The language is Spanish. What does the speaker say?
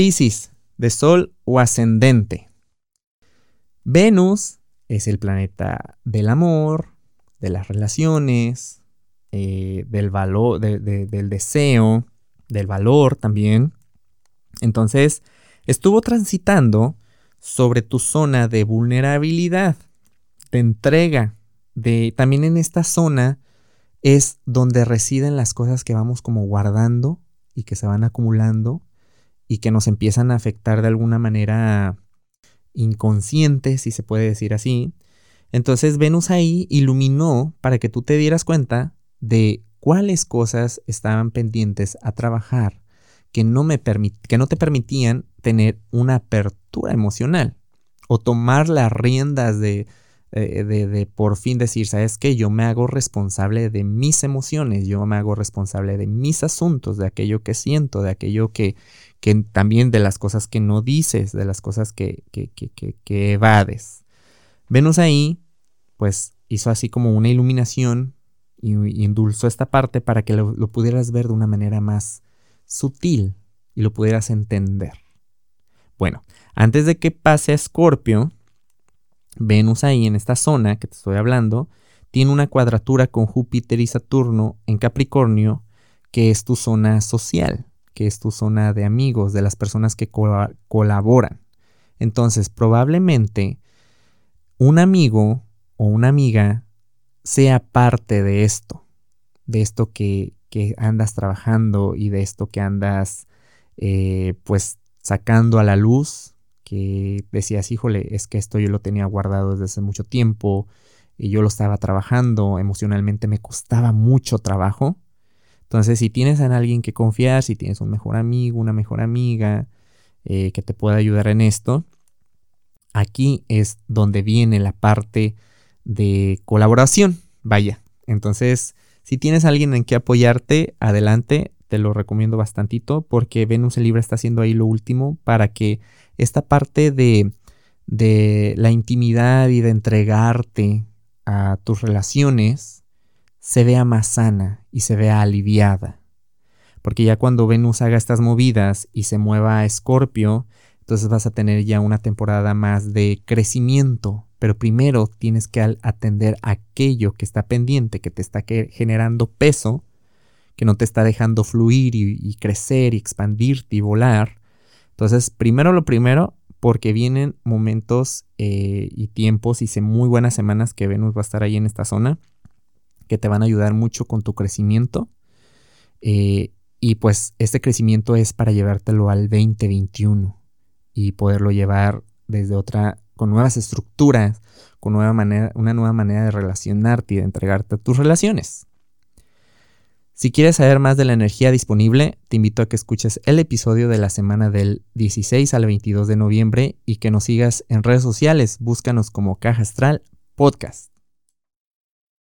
Piscis, de Sol o ascendente. Venus es el planeta del amor, de las relaciones, eh, del valor, del deseo, del valor también. Entonces, estuvo transitando sobre tu zona de vulnerabilidad, de entrega, de también en esta zona es donde residen las cosas que vamos como guardando y que se van acumulando y que nos empiezan a afectar de alguna manera inconsciente, si se puede decir así. Entonces Venus ahí iluminó para que tú te dieras cuenta de cuáles cosas estaban pendientes a trabajar que no, me que no te permitían tener una apertura emocional o tomar las riendas de, eh, de, por fin decir, ¿sabes qué? Yo me hago responsable de mis emociones, yo me hago responsable de mis asuntos, de aquello que siento, de aquello que, que también de las cosas que no dices, de las cosas que, que, que evades. Venus ahí, pues hizo así como una iluminación y, endulzó esta parte para que lo, pudieras ver de una manera más sutil y lo pudieras entender. Bueno, antes de que pase a Escorpio, Venus ahí en esta zona que te estoy hablando, tiene una cuadratura con Júpiter y Saturno en Capricornio, que es tu zona social, que es tu zona de amigos, de las personas que colaboran. Entonces, probablemente un amigo o una amiga sea parte de esto, de esto que, andas trabajando y de esto que andas eh, pues sacando a la luz, que decías, híjole, es que esto yo lo tenía guardado desde hace mucho tiempo y yo lo estaba trabajando, emocionalmente me costaba mucho trabajo. Entonces, si tienes a alguien que confiar, si tienes un mejor amigo, una mejor amiga eh, que te pueda ayudar en esto, aquí es donde viene la parte de colaboración. Vaya, entonces, si tienes alguien en que apoyarte, adelante, te lo recomiendo bastantito porque Venus en Libra está haciendo ahí lo último para que esta parte de, de la intimidad y de entregarte a tus relaciones se vea más sana y se vea aliviada. Porque ya cuando Venus haga estas movidas y se mueva a Escorpio, entonces vas a tener ya una temporada más de crecimiento, pero primero tienes que atender aquello que está pendiente, que te está generando peso, que no te está dejando fluir y, crecer y expandirte y volar. Entonces, primero lo primero, porque vienen momentos eh, y tiempos y muy buenas semanas que Venus va a estar ahí en esta zona, que te van a ayudar mucho con tu crecimiento. Eh, y pues este crecimiento es para llevártelo al 2021 y poderlo llevar desde otra con nuevas estructuras, con nueva manera, una nueva manera de relacionarte y de entregarte a tus relaciones. Si quieres saber más de la energía disponible, te invito a que escuches el episodio de la semana del 16 al 22 de noviembre y que nos sigas en redes sociales. Búscanos como Caja Astral Podcast.